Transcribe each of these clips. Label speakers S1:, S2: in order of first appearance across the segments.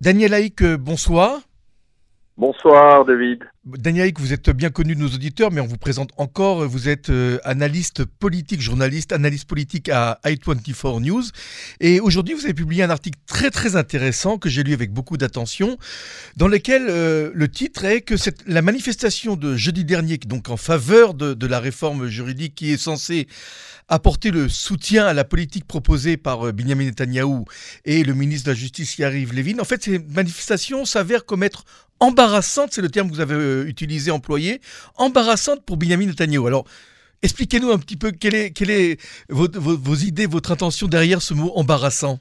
S1: Daniel Haïk, euh, bonsoir.
S2: Bonsoir David.
S1: Daniel vous êtes bien connu de nos auditeurs, mais on vous présente encore. Vous êtes euh, analyste politique, journaliste, analyste politique à i24 News. Et aujourd'hui, vous avez publié un article très très intéressant que j'ai lu avec beaucoup d'attention, dans lequel euh, le titre est que cette, la manifestation de jeudi dernier, donc en faveur de, la réforme juridique qui est censée apporter le soutien à la politique proposée par euh, Benjamin Netanyahou et le ministre de la Justice Yariv Levin, en fait, ces manifestations s'avèrent comme être embarrassantes, c'est le terme que vous avez euh, utilisé, employé, embarrassantes pour Benjamin Netanyahou. Alors, expliquez-nous un petit peu quelle est, quelle est vos, idées, votre intention derrière ce mot embarrassant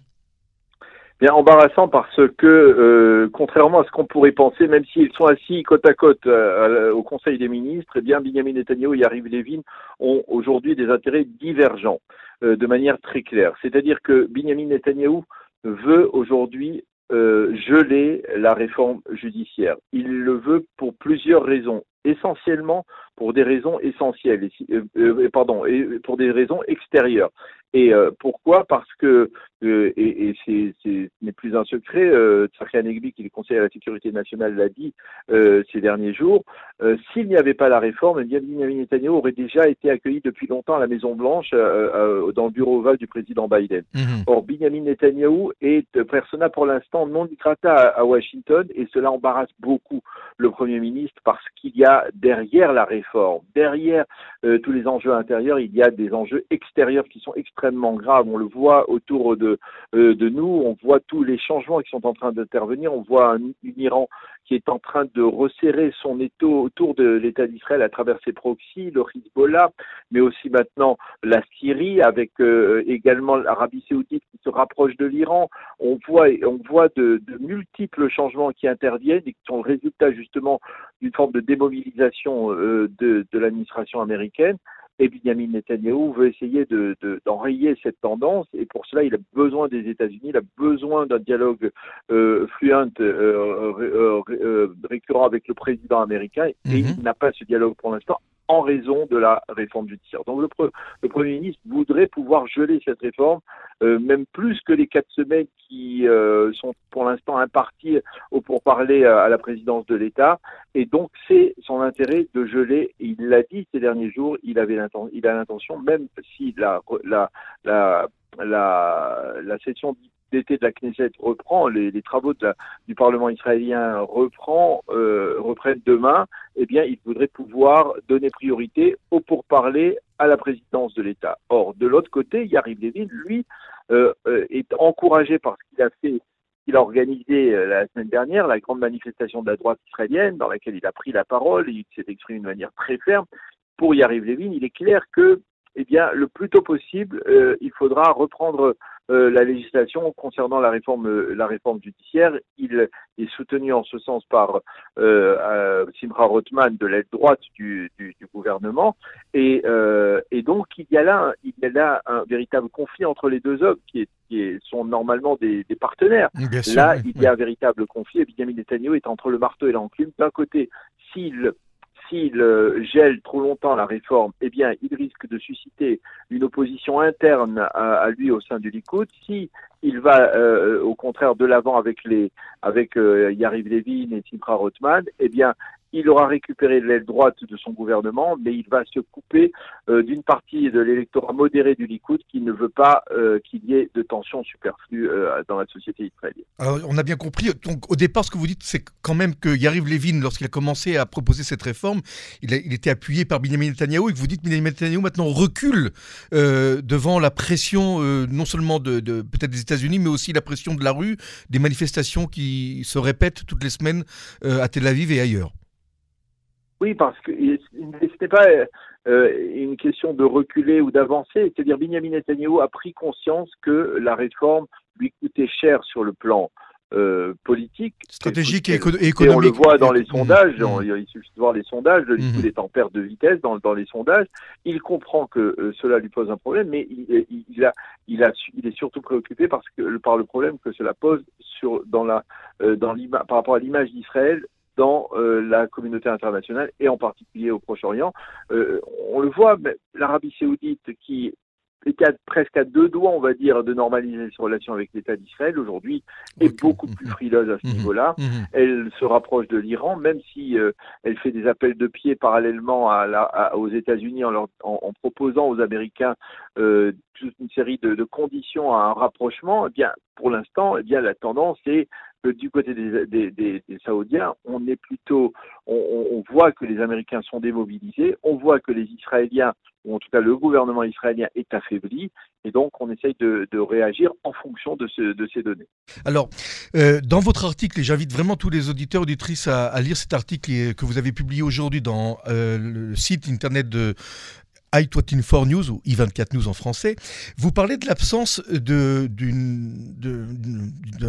S2: bien embarrassant parce que, euh, contrairement à ce qu'on pourrait penser, même s'ils sont assis côte à côte euh, au Conseil des ministres, eh bien Benjamin Netanyahu et Yariv Levin ont aujourd'hui des intérêts divergents euh, de manière très claire. C'est-à-dire que Benjamin Netanyahu veut aujourd'hui geler la réforme judiciaire. Il le veut pour plusieurs raisons, essentiellement pour des raisons essentielles, euh, euh, pardon, pour des raisons extérieures. Et euh, pourquoi? Parce que, euh, et, et c'est, ce n'est plus un secret, euh, Negbi, qui est conseiller à la sécurité nationale, l'a dit euh, ces derniers jours, euh, s'il n'y avait pas la réforme, eh bien Benjamin Netanyahu aurait déjà été accueilli depuis longtemps à la Maison-Blanche, euh, dans le bureau ovale du président Biden.
S1: Mhm.
S2: Or, Benjamin Netanyahu est persona pour l'instant non grata à, à Washington, et cela embarrasse beaucoup le Premier ministre parce qu'il y a derrière la réforme, derrière tous les enjeux intérieurs, il y a des enjeux extérieurs qui sont extrêmement On le voit autour de, euh, de nous, on voit tous les changements qui sont en train d'intervenir, on voit un, Iran qui est en train de resserrer son étau autour de l'État d'Israël à travers ses proxys, le Hezbollah, mais aussi maintenant la Syrie avec euh, également l'Arabie saoudite qui se rapproche de l'Iran. On voit, de, multiples changements qui interviennent et qui sont le résultat justement d'une forme de démobilisation euh, de l'administration américaine. Et Benjamin Netanyahu veut essayer de, de, d'enrayer cette tendance. Et pour cela il a besoin des États-Unis, il a besoin d'un dialogue euh, fluent, euh, euh, euh, récurrent avec le président américain. Et
S1: Mhm.
S2: il n'a pas ce dialogue pour l'instant en raison de la réforme judiciaire. Donc le, pre- le Premier ministre voudrait pouvoir geler cette réforme, euh, même plus que les quatre semaines qui euh, sont pour l'instant imparties au- pour parler à, à la présidence de l'État. Et donc c'est son intérêt de geler. Il l'a dit ces derniers jours. Il avait a l'intention, même si la la la la, la session d'été de la Knesset reprend, les, travaux du Parlement israélien reprend, euh, reprennent demain, eh bien, il voudrait pouvoir donner priorité au pourparler à la présidence de l'État. Or, de l'autre côté, Yariv Levin, lui, euh, euh, est encouragé par ce qu'il a fait, qu'il a organisé la semaine dernière, la grande manifestation de la droite israélienne, dans laquelle il a pris la parole, et il s'est exprimé de manière très ferme. Pour Yariv Levin, il est clair que, eh bien, le plus tôt possible, il faudra reprendre euh, la législation concernant la réforme, euh, la réforme judiciaire. Il est soutenu en ce sens par euh, euh, Simcha Rothman de l'aile droite du, du, du gouvernement. Et, euh, et donc, il y, a là, un- il y a là un véritable conflit entre les deux hommes qui, est, qui sont normalement des, des partenaires.
S1: Sûr.
S2: Là,
S1: oui,
S2: il y a un véritable conflit et Benjamin Netanyahu est entre le marteau et l'enclume. D'un côté, s'il s'il gèle trop longtemps la réforme, eh bien, il risque de susciter une opposition interne à, lui au sein du Likoud. Si il va euh, au contraire de l'avant avec les avec euh, Yariv Levin et Simcha Rothman, eh bien, il aura récupéré l'aile droite de son gouvernement, mais il va se couper euh, d'une partie de l'électorat modéré du Likoud qui ne veut pas euh, qu'il y ait de tensions superflues euh, dans la société israélienne.
S1: On a bien compris. Donc, au départ, ce que vous dites, c'est quand même que Yariv Levin, lorsqu'il a commencé à proposer cette réforme, il, était appuyé par Benjamin Netanyahu et que vous dites que Benjamin Netanyahu maintenant recule devant la pression, non seulement de, peut-être des États-Unis, mais aussi la pression de la rue, des manifestations qui se répètent toutes les semaines à Tel Aviv et ailleurs.
S2: Oui, parce que ce n'est pas euh, une question de reculer ou d'avancer. C'est-à-dire, Benjamin Netanyahu a pris conscience que la réforme lui coûtait cher sur le plan euh, politique.
S1: Stratégique et,
S2: Et
S1: éco- et
S2: Et on
S1: économique.
S2: le voit dans les
S1: Mmh,
S2: sondages,
S1: mmh.
S2: on- il suffit de voir les sondages, le
S1: Mhm.
S2: est en perte de vitesse dans, dans les sondages. Il comprend que euh, cela lui pose un problème, mais il, il- il a, il, a, su- il est surtout préoccupé parce que, par le problème que cela pose sur, dans la, euh, dans par rapport à l'image d'Israël dans euh, la communauté internationale et en particulier au Proche-Orient. Euh, on le voit, l'Arabie saoudite qui était presque à deux doigts, on va dire, de normaliser ses relations avec l'État d'Israël, aujourd'hui est beaucoup plus frileuse à ce mhm. niveau-là. Mhm. Elle se rapproche de l'Iran, même si euh, elle fait des appels de pied parallèlement à la, aux États-Unis en, en, proposant aux Américains euh, toute une série de, conditions à un rapprochement. Eh bien, pour l'instant, eh bien, la tendance est du côté des, Saoudiens, on est plutôt, on, voit que les Américains sont démobilisés, on voit que les Israéliens, ou en tout cas le gouvernement israélien est affaibli, et donc on essaye de, réagir en fonction de, ces données.
S1: Alors, euh, dans votre article, et j'invite vraiment tous les auditeurs auditrices à, à, lire cet article que vous avez publié aujourd'hui dans euh, le site internet de i24 News ou i24 News en français, vous parlez de l'absence d'un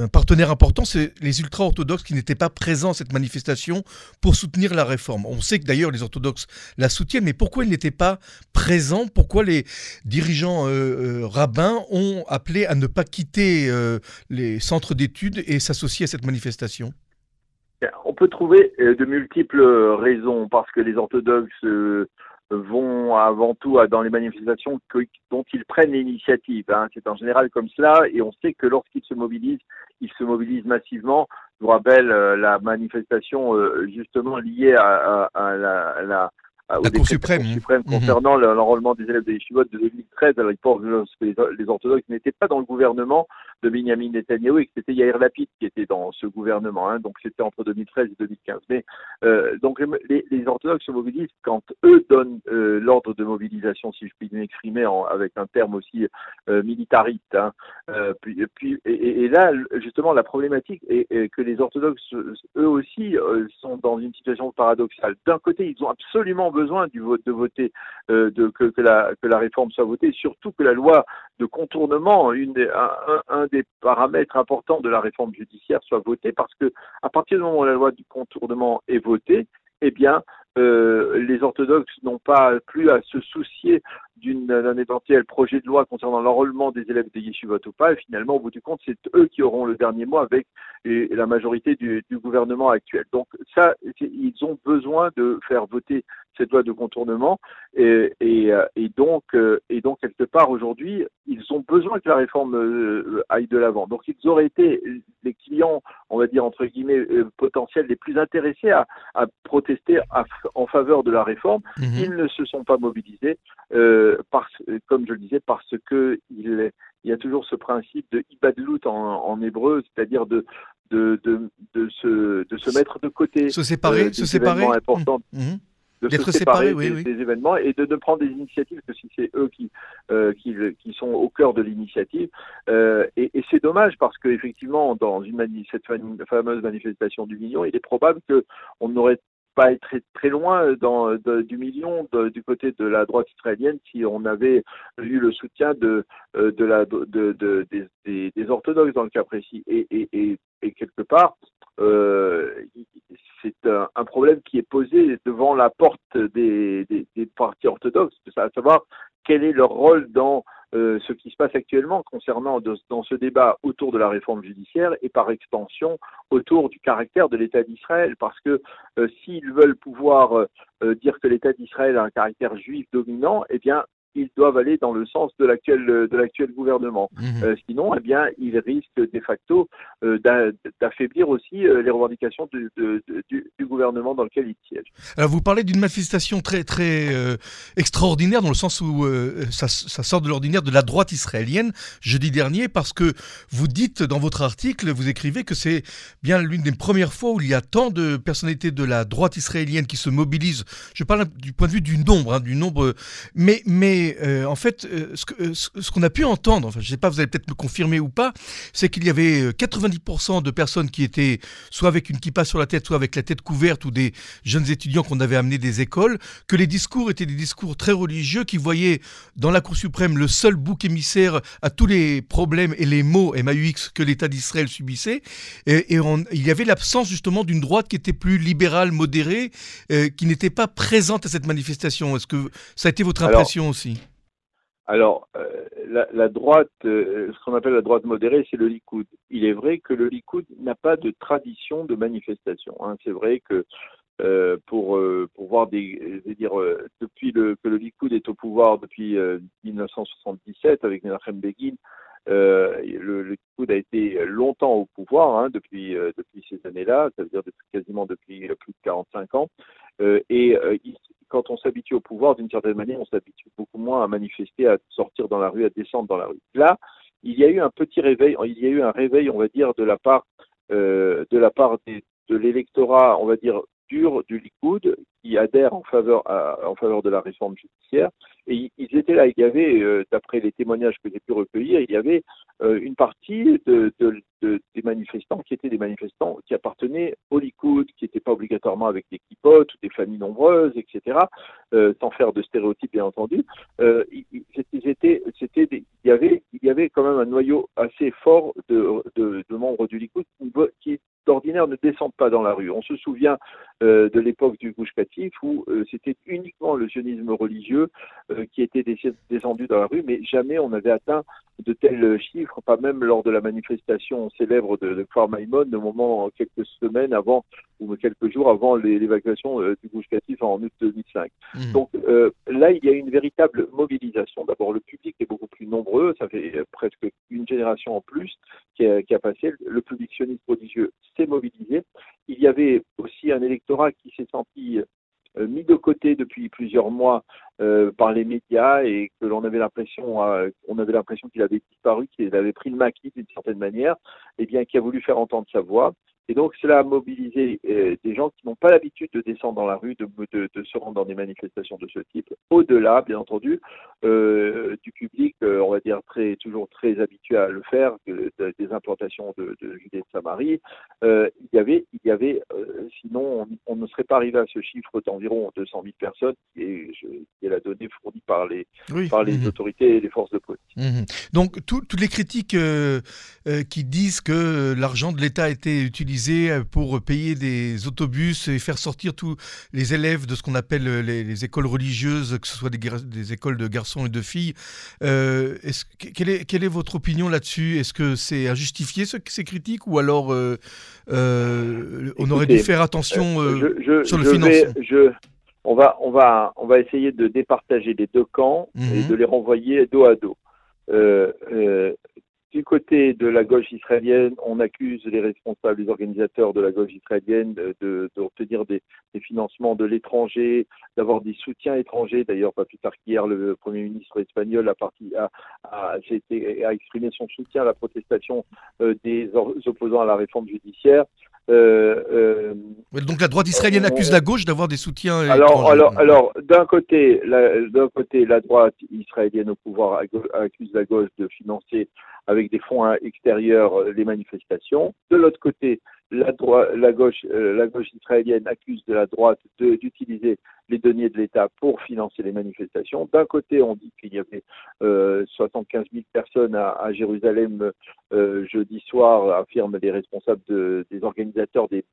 S1: partenaire important, c'est les ultra-orthodoxes qui n'étaient pas présents à cette manifestation pour soutenir la réforme. On sait que d'ailleurs les orthodoxes la soutiennent, mais pourquoi ils n'étaient pas présents? Pourquoi les dirigeants euh, euh, rabbins ont appelé à ne pas quitter euh, les centres d'études et s'associer à cette manifestation?
S2: On peut trouver de multiples raisons parce que les orthodoxes vont avant tout dans les manifestations dont ils prennent l'initiative. Hein. C'est en général comme cela et on sait que lorsqu'ils se mobilisent, ils se mobilisent massivement. Je vous rappelle euh, la manifestation euh, justement liée à, la la
S1: Cour suprême,
S2: suprême mhm. concernant l'enrôlement des élèves des Yeshivot de 2013 à l'époque les, les orthodoxes n'étaient pas dans le gouvernement de Benjamin Netanyahu et que c'était Yair Lapid qui était dans ce gouvernement. Hein, donc c'était entre 2013 et 2015. Mais euh, donc les, les, orthodoxes se mobilisent quand eux donnent euh, l'ordre de mobilisation, si je puis m'exprimer avec un terme aussi euh, militariste. Hein. Euh, puis, puis et, et, là justement la problématique est, est, que les orthodoxes eux aussi euh, sont dans une situation paradoxale. D'un côté ils ont absolument besoin du vote de voter euh, que, la réforme soit votée, surtout que la loi de contournement, un, un des paramètres importants de la réforme judiciaire soit voté parce que à partir du moment où la loi du contournement est votée, eh bien, euh, les orthodoxes n'ont pas plus à se soucier d'un éventuel projet de loi concernant l'enrôlement des élèves des yeshivot ou pas. Et finalement, au bout du compte, c'est eux qui auront le dernier mot avec la majorité du, du, gouvernement actuel. Donc ça, ils ont besoin de faire voter cette loi de contournement et, et, euh, et donc euh, et donc quelque part aujourd'hui, ils ont besoin que la réforme aille de l'avant. Donc ils auraient été les clients, on va dire entre guillemets potentiels les plus intéressés à, à protester en faveur de la réforme. Mhm. Ils ne se sont pas mobilisés. Euh, parce, comme je le disais, parce que il, il y a toujours ce principe de ibadlout en, en hébreu, c'est-à-dire de, de, de, de, se, de se mettre de côté.
S1: Se séparer, euh, se séparer.
S2: Importants. Mmh. Mmh. De se séparer séparé, oui, des, oui. des, événements et de, de prendre des initiatives, parce que si c'est eux qui, euh, qui, qui, sont au cœur de l'initiative. Euh, et, et c'est dommage parce qu'effectivement, dans une mani cette fameuse manifestation du million, il est probable qu'on aurait pas être très, très loin dans, du million du côté de la droite israélienne si on avait eu le soutien de, euh, de la, de, de des, des, orthodoxes dans le cas précis. Et, et, et, et quelque part, euh, c'est un, un, problème qui est posé devant la porte des, des, des partis orthodoxes, à savoir quel est leur rôle dans euh, ce qui se passe actuellement concernant dans ce débat autour de la réforme judiciaire et par extension autour du caractère de l'État d'Israël. Parce que euh, s'ils veulent pouvoir euh, dire que l'État d'Israël a un caractère juif dominant, eh bien, ils doivent aller dans le sens de l'actuel de l'actuel gouvernement. Mmh. Euh, sinon, eh bien, ils risquent de facto euh, d'affaiblir aussi euh, les revendications du, de, du, du, gouvernement dans lequel ils siègent.
S1: Alors, vous parlez d'une manifestation très très euh, extraordinaire dans le sens où euh, ça, ça, sort de l'ordinaire de la droite israélienne jeudi dernier parce que vous dites dans votre article, vous écrivez que c'est bien l'une des premières fois où il y a tant de personnalités de la droite israélienne qui se mobilisent. Je parle du point de vue du nombre, hein, du nombre, mais mais euh, en fait, euh, euh, ce, qu'on a pu entendre, enfin, je ne sais pas, vous allez peut-être me confirmer ou pas, c'est qu'il y avait 90% de personnes qui étaient soit avec une kippa sur la tête, soit avec la tête couverte, ou des jeunes étudiants qu'on avait amenés des écoles, que les discours étaient des discours très religieux qui voyaient dans la Cour suprême le seul bouc émissaire à tous les problèmes et les maux MAUX que l'État d'Israël subissait. Et, et on, il y avait l'absence justement d'une droite qui était plus libérale, modérée, euh, qui n'était pas présente à cette manifestation. Est-ce que ça a été votre impression Alors, aussi?
S2: Alors, euh, la, droite, euh, ce qu'on appelle la droite modérée, c'est le Likoud. Il est vrai que le Likoud n'a pas de tradition de manifestation. Hein. C'est vrai que pour, pour voir des, dire, depuis que le Likoud est au pouvoir depuis 1977 avec Menachem Begin, euh, le, le Likoud a été longtemps au pouvoir hein, depuis, depuis ces années-là, ça veut dire quasiment depuis plus de 45 ans. et quand on s'habitue au pouvoir, d'une certaine manière, on s'habitue beaucoup moins à manifester, à sortir dans la rue, à descendre dans la rue. Là, il y a eu un petit réveil, il y a eu un réveil, on va dire, de la part euh, de la part de l'électorat, on va dire du Likoud, qui adhère en faveur en faveur de la réforme judiciaire. Et ils étaient là. Il y avait, euh, d'après les témoignages que j'ai pu recueillir, il y avait euh, une partie de, de, de, des manifestants qui étaient des manifestants qui appartenaient au Likoud, qui n'étaient pas obligatoirement avec des kipotes ou des familles nombreuses, etc. Euh, sans faire de stéréotypes, bien entendu. Il y avait, avait quand même un noyau assez fort de, membres du Likoud qui, d'ordinaire ne descendent pas dans la rue. On se souvient euh, de l'époque du Gouche Katif où euh, c'était uniquement le sionisme religieux qui était descendu dans la rue, mais jamais on n'avait atteint de tels chiffres, pas même lors de la manifestation célèbre de, de Kfar Maïmon, au moment, quelques semaines avant, ou quelques jours avant l'évacuation euh, du Gouche Katif en août 2005. Mmh. Donc euh, là, il y a une véritable mobilisation. D'abord, le public est beaucoup plus nombreux, ça fait presque une génération en plus qui a, qui a passé. Le public sioniste religieux s'est mobilisé. Il y avait aussi un électorat qui s'est senti euh, mis de côté depuis plusieurs mois euh, par les médias et que l'on avait l'impression, euh, on avait l'impression qu'il avait disparu, qu'il avait pris le maquis d'une certaine manière, et eh bien qui a voulu faire entendre sa voix. Et donc cela a mobilisé euh, des gens qui n'ont pas l'habitude de descendre dans la rue, de, de, de, se rendre dans des manifestations de ce type. Au-delà, bien entendu, euh, du public, euh, on va dire très, toujours très habitué à le faire, de, des implantations de, Judée de Samarie. Il y avait, il y avait, sinon on, on, ne serait pas arrivé à ce chiffre d'environ 200 000 personnes, qui est, qui est, la donnée fournie par les, oui. par les mmh. autorités et les forces de police.
S1: Mmh. Donc tout, toutes les critiques qui disent que l'argent de l'État a été utilisé pour payer des autobus et faire sortir tous les élèves de ce qu'on appelle les, les, écoles religieuses, que ce soit des, des, écoles de garçons et de filles. Euh, est quelle, est, quelle, est, votre opinion là-dessus? Est-ce que c'est injustifié ce, ces critiques? Ou alors euh, euh, on aurait dû faire attention euh, je, je, sur le financement
S2: on va, on, va, on va essayer de départager les deux camps mmh. et de les renvoyer dos à dos. Euh, euh, du côté de la gauche israélienne, on accuse les responsables, les organisateurs de la gauche israélienne d'obtenir de, de des, financements de l'étranger, d'avoir des soutiens étrangers. D'ailleurs, pas plus tard qu'hier, le Premier ministre espagnol a, exprimé son soutien à la protestation euh, des opposants à la réforme judiciaire.
S1: Euh, euh, donc la droite israélienne accuse la gauche d'avoir des soutiens.
S2: Alors, alors, alors, d'un côté, d'un côté, la droite israélienne au pouvoir accuse la gauche de financer avec des fonds extérieurs euh, les manifestations. De l'autre côté, la, droite, la, gauche, euh, la gauche israélienne accuse de la droite d'utiliser de l'État pour financer les manifestations. D'un côté, on dit qu'il y avait euh, 75 000 personnes à, Jérusalem euh, jeudi soir, affirment les responsables de, des organisateurs des,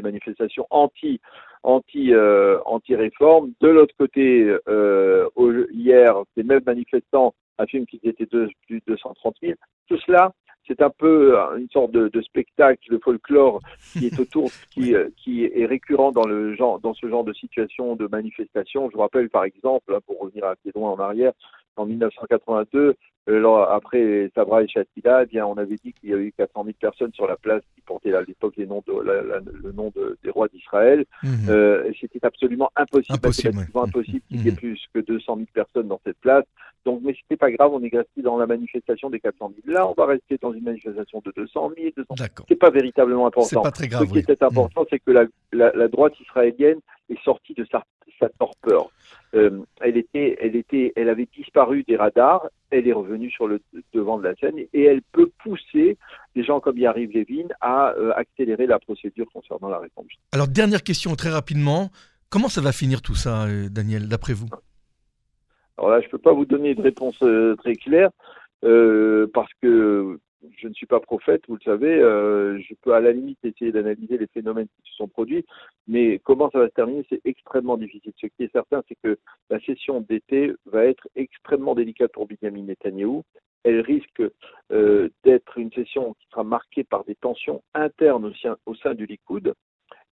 S2: manifestations anti anti euh. De l'autre côté, euh, hier, ces mêmes manifestants affirment qu'ils étaient de, plus de 230 000. Tout cela c'est un peu euh, une sorte de, de, spectacle de folklore qui est autour, qui, euh, qui est récurrent dans le genre, dans ce genre de situation de manifestation. Je vous rappelle par exemple, hein, pour revenir assez loin en arrière, en 1982, euh, après Sabra et Chatila, eh bien, on avait dit qu'il y avait eu 400 000 personnes sur la place qui portaient à l'époque les noms de, la, la, le nom de, des rois d'Israël. Mmh. Euh, C'était absolument impossible, impossible, impossible qu'il y ait mmh. plus que 200 000 personnes dans cette place. Donc, mais c'était pas grave, on est resté dans la manifestation des 400 000. Là, on va rester dans une manifestation de 200 000, 200 000. C'est pas véritablement important.
S1: Pas très grave,
S2: Ce qui oui. est important, mmh. c'est que la, la, la droite israélienne est sortie de sa, sa torpeur. Euh, elle était, elle était, elle avait disparu des radars. Elle est revenue sur le devant de la scène et elle peut pousser des gens comme Yariv Levin à euh, accélérer la procédure concernant la réforme.
S1: Alors dernière question très rapidement, comment ça va finir tout ça, euh, Daniel, d'après vous?
S2: Alors là, je peux pas vous donner de réponse euh, très claire parce que je ne suis pas prophète, vous le savez, euh, je peux à la limite essayer d'analyser les phénomènes qui se sont produits, mais comment ça va se terminer, c'est extrêmement difficile. Ce qui est certain, c'est que la session d'été va être extrêmement délicate pour Benjamin Netanyahu. Elle risque euh, d'être une session qui sera marquée par des tensions internes au sein, au du Likoud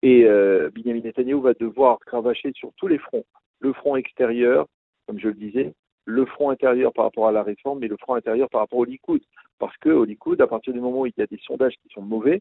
S2: Et euh, Benjamin Netanyahu va devoir cravacher sur tous les fronts. Le front extérieur, comme je le disais, le front intérieur par rapport à la réforme, mais le front intérieur par rapport au Likoud. Parce qu'au Likoud, à partir du moment où il y a des sondages qui sont mauvais,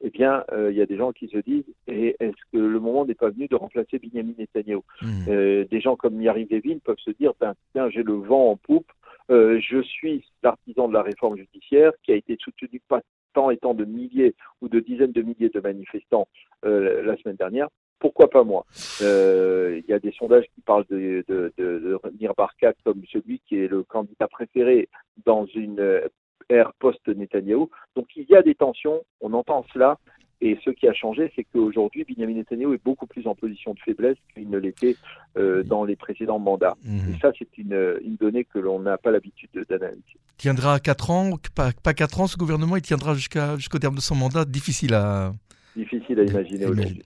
S2: eh bien, euh, il y a des gens qui se disent et est-ce que le moment n'est pas venu de remplacer Benjamin Netanyahu mmh. euh, Des gens comme Yariv Levin peuvent se dire ben, tiens, j'ai le vent en poupe, euh, je suis l'artisan de la réforme judiciaire qui a été soutenu pas tant et tant de milliers ou de dizaines de milliers de manifestants la semaine dernière. Pourquoi pas moi Il y a des sondages qui parlent de, de, de, de Nir Barkat comme celui qui est le candidat préféré dans une ère post-Netanyahou. Donc il y a des tensions, on entend cela, et ce qui a changé, c'est qu'aujourd'hui, Benjamin Netanyahu est beaucoup plus en position de faiblesse qu'il ne l'était euh, dans les précédents mandats. Mhm. Et ça, c'est une, une, donnée que l'on n'a pas l'habitude d'analyser.
S1: Tiendra 4 ans, pas, pas 4 ans, ce gouvernement, il tiendra jusqu'au terme de son mandat. Difficile à,
S2: difficile à imaginer aujourd'hui.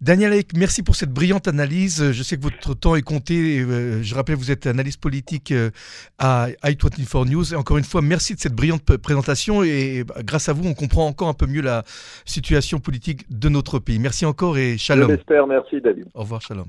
S1: Daniel merci pour cette brillante analyse. Je sais que votre temps est compté. Euh, je rappelle, vous êtes analyste politique euh, à i24 News. Et encore une fois, merci de cette brillante présentation. Et bah, grâce à vous, on comprend encore un peu mieux la situation politique de notre pays. Merci encore et shalom.
S2: Je l'espère. Merci, David.
S1: Au revoir, shalom.